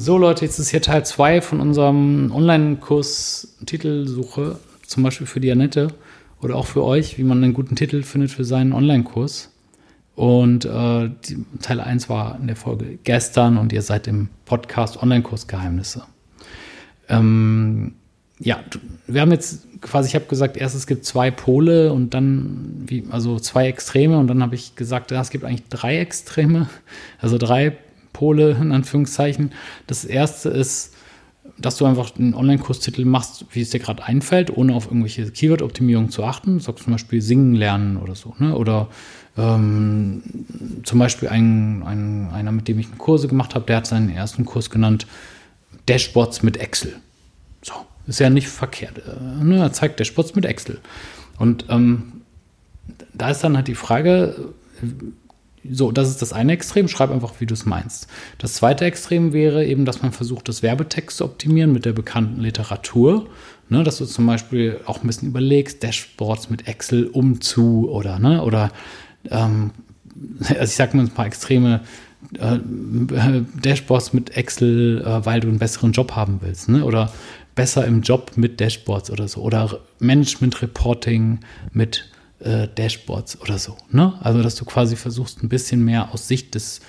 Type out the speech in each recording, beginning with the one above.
So Leute, jetzt ist hier Teil 2 von unserem Online-Kurs Titelsuche, zum Beispiel für die Annette oder auch für euch, wie man einen guten Titel findet für seinen Online-Kurs. Und äh, die, Teil 1 war in der Folge gestern und ihr seid im Podcast Online-Kurs Geheimnisse. Ähm, ja, wir haben jetzt quasi, ich habe gesagt, erst es gibt zwei Pole und dann, wie, also zwei Extreme und dann habe ich gesagt, ja, es gibt eigentlich drei Extreme, also drei Pole in Anführungszeichen. Das erste ist, dass du einfach einen Online-Kurstitel machst, wie es dir gerade einfällt, ohne auf irgendwelche Keyword-Optimierung zu achten. Sagst zum Beispiel singen lernen oder so. Ne? Oder ähm, zum Beispiel ein, ein, einer, mit dem ich Kurse gemacht habe, der hat seinen ersten Kurs genannt Dashboards mit Excel. So, ist ja nicht verkehrt. Äh, ne? Er zeigt Dashboards mit Excel. Und ähm, da ist dann halt die Frage, so, das ist das eine Extrem. Schreib einfach, wie du es meinst. Das zweite Extrem wäre eben, dass man versucht, das Werbetext zu optimieren mit der bekannten Literatur. Ne, dass du zum Beispiel auch ein bisschen überlegst, Dashboards mit Excel um zu oder, ne, oder, ähm, also ich sag mal ein paar Extreme, äh, Dashboards mit Excel, äh, weil du einen besseren Job haben willst, ne, oder besser im Job mit Dashboards oder so, oder Management Reporting mit äh, Dashboards oder so. Ne? Also, dass du quasi versuchst, ein bisschen mehr aus Sicht des,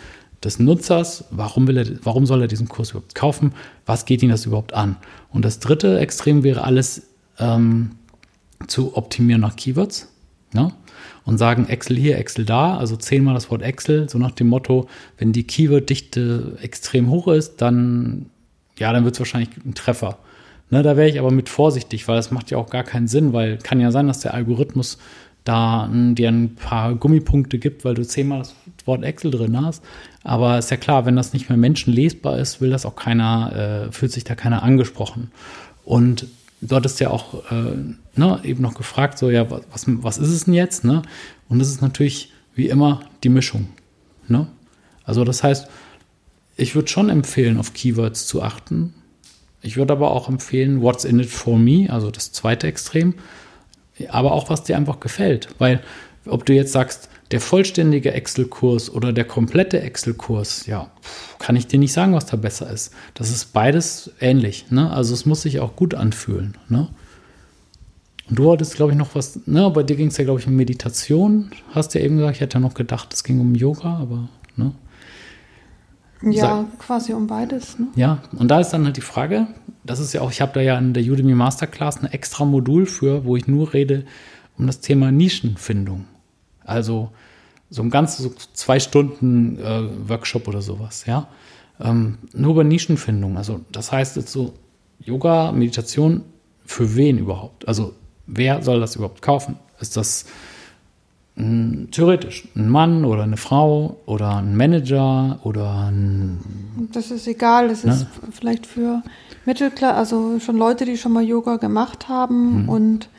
des Nutzers, warum, will er, warum soll er diesen Kurs überhaupt kaufen, was geht ihn das überhaupt an? Und das dritte Extrem wäre alles ähm, zu optimieren nach Keywords. Ne? Und sagen Excel hier, Excel da, also zehnmal das Wort Excel, so nach dem Motto, wenn die Keyword-Dichte extrem hoch ist, dann, ja, dann wird es wahrscheinlich ein Treffer. Ne, da wäre ich aber mit vorsichtig, weil das macht ja auch gar keinen Sinn, weil kann ja sein, dass der Algorithmus da dir ein paar Gummipunkte gibt, weil du zehnmal das Wort Excel drin hast. Aber ist ja klar, wenn das nicht mehr menschenlesbar ist, will das auch keiner, äh, fühlt sich da keiner angesprochen. Und du hattest ja auch äh, ne, eben noch gefragt, so ja, was, was ist es denn jetzt? Ne? Und es ist natürlich wie immer die Mischung. Ne? Also das heißt, ich würde schon empfehlen, auf Keywords zu achten. Ich würde aber auch empfehlen, What's in it for me, also das zweite Extrem aber auch was dir einfach gefällt. Weil, ob du jetzt sagst, der vollständige Excel-Kurs oder der komplette Excel-Kurs, ja, kann ich dir nicht sagen, was da besser ist. Das ist beides ähnlich. Ne? Also es muss sich auch gut anfühlen. Ne? Und du hattest, glaube ich, noch was, ne, bei dir ging es ja, glaube ich, um Meditation, hast du ja eben gesagt, ich hätte ja noch gedacht, es ging um Yoga, aber, ne? Ja, Sag, quasi um beides. Ne? Ja, und da ist dann halt die Frage, das ist ja auch, ich habe da ja in der Udemy Masterclass ein extra Modul für, wo ich nur rede um das Thema Nischenfindung. Also so ein ganz so zwei Stunden äh, Workshop oder sowas, ja. Ähm, nur über Nischenfindung. Also das heißt jetzt so Yoga, Meditation, für wen überhaupt? Also wer soll das überhaupt kaufen? Ist das theoretisch ein Mann oder eine Frau oder ein Manager oder ein. Das ist egal, das ne? ist vielleicht für Mittelklasse, also schon Leute, die schon mal Yoga gemacht haben mhm. und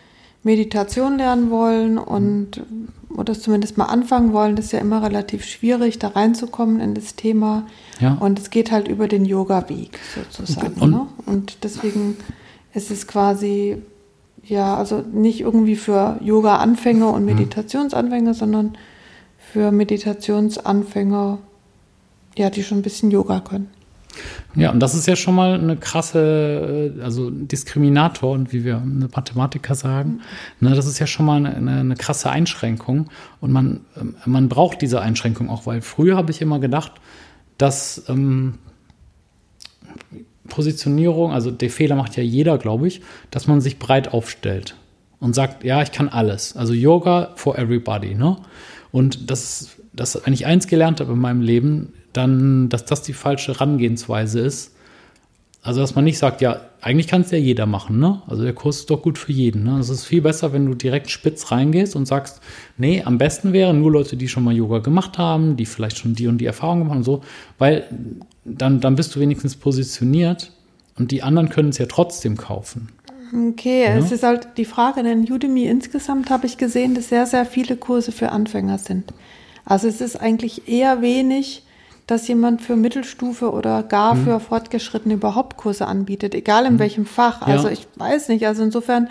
Meditation lernen wollen und mhm. oder zumindest mal anfangen wollen, das ist ja immer relativ schwierig, da reinzukommen in das Thema. Ja. Und es geht halt über den Yoga-Weg sozusagen. Und, ne? und deswegen ist es quasi ja, also nicht irgendwie für Yoga-Anfänger und mhm. Meditationsanfänger, sondern für Meditationsanfänger, ja, die schon ein bisschen Yoga können. Ja, und das ist ja schon mal eine krasse, äh, also Diskriminator und wie wir eine Mathematiker sagen, mhm. ne, das ist ja schon mal eine, eine, krasse Einschränkung und man, ähm, man braucht diese Einschränkung auch, weil früher habe ich immer gedacht, dass ähm, Positionierung, also der Fehler macht ja jeder, glaube ich, dass man sich breit aufstellt und sagt, ja, ich kann alles. Also Yoga for everybody, ne? Und das, das, wenn ich eins gelernt habe in meinem Leben, dann, dass das die falsche Herangehensweise ist. Also, dass man nicht sagt, ja, eigentlich kann es ja jeder machen, ne? Also der Kurs ist doch gut für jeden. Ne? Es ist viel besser, wenn du direkt spitz reingehst und sagst, nee, am besten wären nur Leute, die schon mal Yoga gemacht haben, die vielleicht schon die und die Erfahrung gemacht haben und so, weil dann, dann bist du wenigstens positioniert und die anderen können es ja trotzdem kaufen. Okay, ja? es ist halt die Frage, denn Udemy insgesamt habe ich gesehen, dass sehr, sehr viele Kurse für Anfänger sind. Also es ist eigentlich eher wenig, dass jemand für Mittelstufe oder gar hm. für Fortgeschrittene überhaupt Kurse anbietet, egal in hm. welchem Fach. Also ja. ich weiß nicht. Also insofern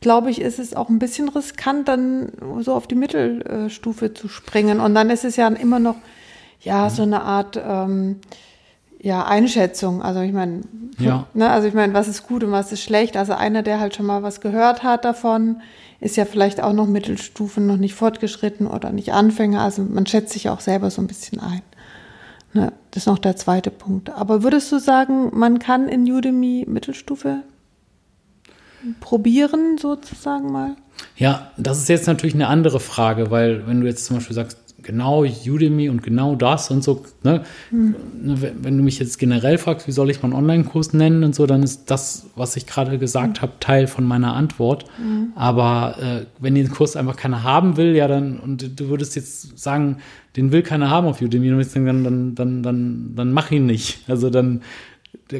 glaube ich, ist es auch ein bisschen riskant, dann so auf die Mittelstufe zu springen. Und dann ist es ja immer noch, ja, so eine Art, ähm, ja, Einschätzung. Also ich meine, Ja. ne, also ich meine, was ist gut und was ist schlecht. Also einer, der halt schon mal was gehört hat davon, ist ja vielleicht auch noch Mittelstufen, noch nicht fortgeschritten oder nicht Anfänger. Also man schätzt sich auch selber so ein bisschen ein. Ne, das ist noch der zweite Punkt. Aber würdest du sagen, man kann in Udemy Mittelstufe probieren, sozusagen mal? Ja, das ist jetzt natürlich eine andere Frage, weil wenn du jetzt zum Beispiel sagst, genau Udemy und genau das und so, ne, Hm. ne, wenn du mich jetzt generell fragst, wie soll ich meinen Online-Kurs nennen und so, dann ist das, was ich gerade gesagt habe, Teil von meiner Antwort. Aber äh, wenn den Kurs einfach keiner haben will, ja, dann, und du würdest jetzt sagen, den will keiner haben auf Udemy, dann, dann, dann, dann, dann mach ihn nicht. Also dann,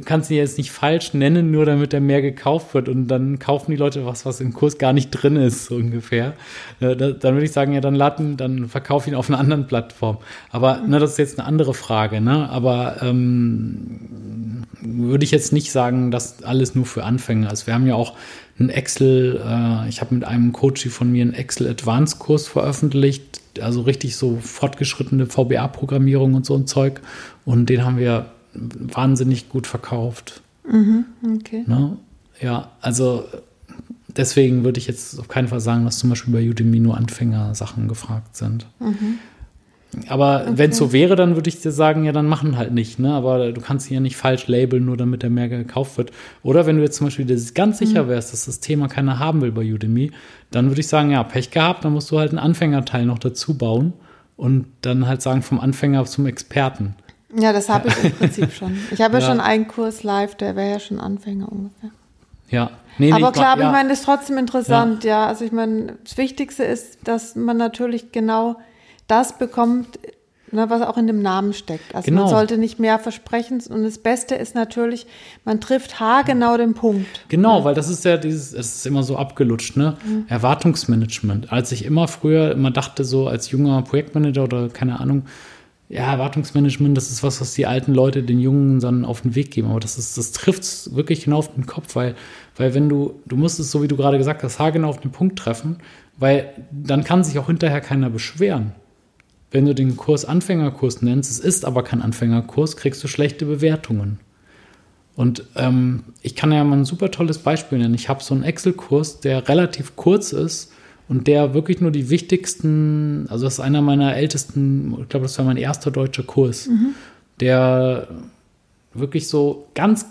kannst ihn jetzt nicht falsch nennen, nur damit er mehr gekauft wird und dann kaufen die Leute was, was im Kurs gar nicht drin ist, so ungefähr. Äh, da, dann würde ich sagen, ja, dann laden, dann verkauf ihn auf einer anderen Plattform. Aber ne, das ist jetzt eine andere Frage, ne? Aber ähm, würde ich jetzt nicht sagen, dass alles nur für Anfänger ist. Wir haben ja auch ein Excel, äh, ich habe mit einem Coach von mir einen Excel Advanced Kurs veröffentlicht, also richtig so fortgeschrittene VBA-Programmierung und so ein Zeug. Und den haben wir wahnsinnig gut verkauft. Okay. Ne? Ja, also deswegen würde ich jetzt auf keinen Fall sagen, dass zum Beispiel bei Udemy nur Anfänger-Sachen gefragt sind. Aber wenn es so wäre, dann würde ich dir sagen, ja, dann machen halt nicht, ne? Aber du kannst ihn ja nicht falsch labeln, nur damit er mehr gekauft wird. Oder wenn du jetzt zum Beispiel dir ganz sicher wärst, dass das Thema keiner haben will bei Udemy, dann würde ich sagen, ja, Pech gehabt, dann musst du halt einen Anfängerteil noch dazu bauen und dann halt sagen, vom Anfänger zum Experten. Ja, das habe ich im Prinzip schon. Ich habe ja. Ja. schon einen Kurs live, der wäre ja schon Anfänger ungefähr. Ja. Nee, nee, aber ich klar, aber ja. ich meine, das ist trotzdem interessant, ja. Also ich meine, das Wichtigste ist, dass man natürlich genau das bekommt, ne, was auch in dem Namen steckt. Also Genau. man sollte nicht mehr versprechen. Und das Beste ist natürlich, man trifft haargenau den Punkt. Genau, weil das ist ja dieses, es ist immer so abgelutscht, ne? Erwartungsmanagement. Als ich immer früher immer dachte, so als junger Projektmanager oder keine Ahnung, ja, Erwartungsmanagement, das ist was, was die alten Leute den Jungen dann auf den Weg geben. Aber das ist, das trifft wirklich genau auf den Kopf, weil, weil wenn du, du musst es, so wie du gerade gesagt hast, haargenau auf den Punkt treffen, weil dann kann sich auch hinterher keiner beschweren. Wenn du den Kurs Anfängerkurs nennst, es ist aber kein Anfängerkurs, kriegst du schlechte Bewertungen. Und ähm, ich kann ja mal ein super tolles Beispiel nennen. Ich habe so einen Excel-Kurs, der relativ kurz ist und der wirklich nur die wichtigsten, also das ist einer meiner ältesten, ich glaube, das war mein erster deutscher Kurs, der wirklich so ganz,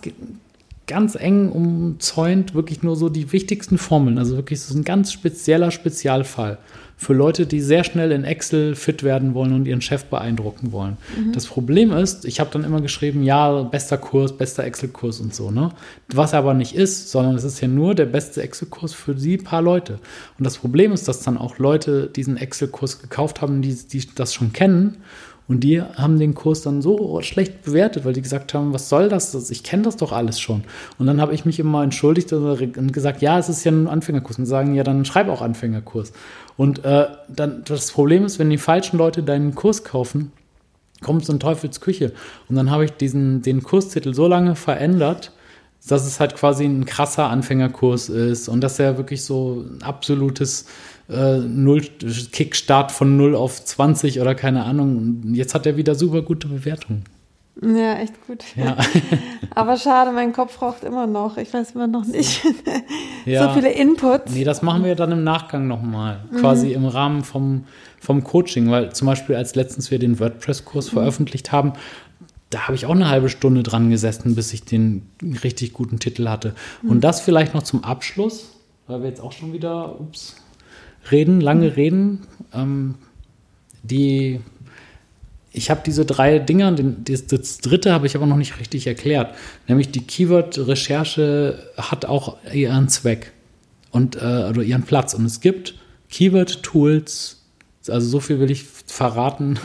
ganz eng umzäunt, wirklich nur so die wichtigsten Formeln. Also wirklich so ein ganz spezieller Spezialfall für Leute, die sehr schnell in Excel fit werden wollen und ihren Chef beeindrucken wollen. Das Problem ist, ich habe dann immer geschrieben, ja, bester Kurs, bester Excel-Kurs und so, ne? Was er aber nicht ist, sondern es ist ja nur der beste Excel-Kurs für die paar Leute. Und das Problem ist, dass dann auch Leute diesen Excel-Kurs gekauft haben, die, die das schon kennen und die haben den Kurs dann so schlecht bewertet, weil die gesagt haben, was soll das? Ich kenne das doch alles schon. Und dann habe ich mich immer entschuldigt und gesagt, ja, es ist ja ein Anfängerkurs. Und sagen, ja, dann schreib auch Anfängerkurs. Und äh, dann das Problem ist, wenn die falschen Leute deinen Kurs kaufen, kommt so ein Teufelsküche. Und dann habe ich diesen, den Kurstitel so lange verändert, dass es halt quasi ein krasser Anfängerkurs ist und dass er wirklich so ein absolutes äh, Null Kickstart von 0 auf 20 oder keine Ahnung. Und Jetzt hat er wieder super gute Bewertungen. Ja, echt gut. Ja. Aber schade, mein Kopf raucht immer noch. Ich weiß immer noch nicht. Ja. So viele Inputs. Nee, das machen wir dann im Nachgang nochmal, quasi im Rahmen vom, vom Coaching, weil zum Beispiel als letztens wir den WordPress-Kurs veröffentlicht haben, da habe ich auch eine halbe Stunde dran gesessen, bis ich den richtig guten Titel hatte. Und das vielleicht noch zum Abschluss, weil wir jetzt auch schon wieder, ups, reden, lange reden. Ähm, die, ich habe diese drei Dinger, den, das, das dritte habe ich aber noch nicht richtig erklärt. Nämlich die Keyword-Recherche hat auch ihren Zweck und äh, oder ihren Platz. Und es gibt Keyword-Tools, also so viel will ich verraten,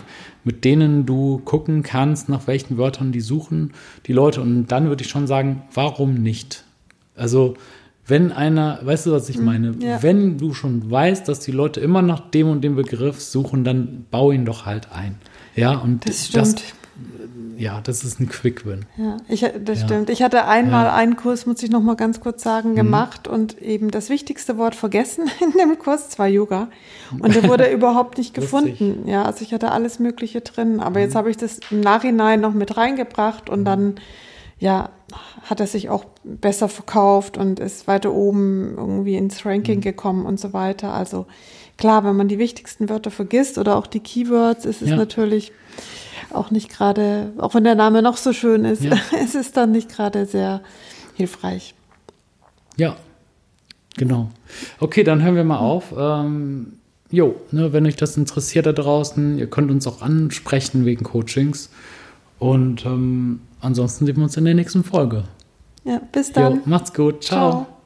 mit denen du gucken kannst, nach welchen Wörtern die suchen, die Leute. Und dann würde ich schon sagen, warum nicht? Also, wenn einer, weißt du, was ich meine? ja. Wenn du schon weißt, dass die Leute immer nach dem und dem Begriff suchen, dann bau ihn doch halt ein. Ja, und Das stimmt. Ja, das ist ein Quick-Win. Ja, ich, das ja. stimmt. Ich hatte einmal ja. einen Kurs, muss ich noch mal ganz kurz sagen, mhm. gemacht mhm. und eben das wichtigste Wort vergessen in dem Kurs, zwar Yoga. Und der wurde überhaupt nicht gefunden. Ja, also ich hatte alles Mögliche drin, aber mhm. jetzt habe ich das im Nachhinein noch mit reingebracht und mhm. dann, ja, hat er sich auch besser verkauft und ist weiter oben irgendwie ins Ranking mhm. gekommen und so weiter. Also klar, wenn man die wichtigsten Wörter vergisst oder auch die Keywords, ist es ja. natürlich auch nicht gerade, auch wenn der Name noch so schön ist, ja. es ist dann nicht gerade sehr hilfreich. Ja, genau. Okay, dann hören wir mal auf. Ähm, jo, ne, wenn euch das interessiert da draußen, ihr könnt uns auch ansprechen wegen Coachings. Und ähm, ansonsten sehen wir uns in der nächsten Folge. Ja, bis dann. Jo, macht's gut. Ciao. Ciao.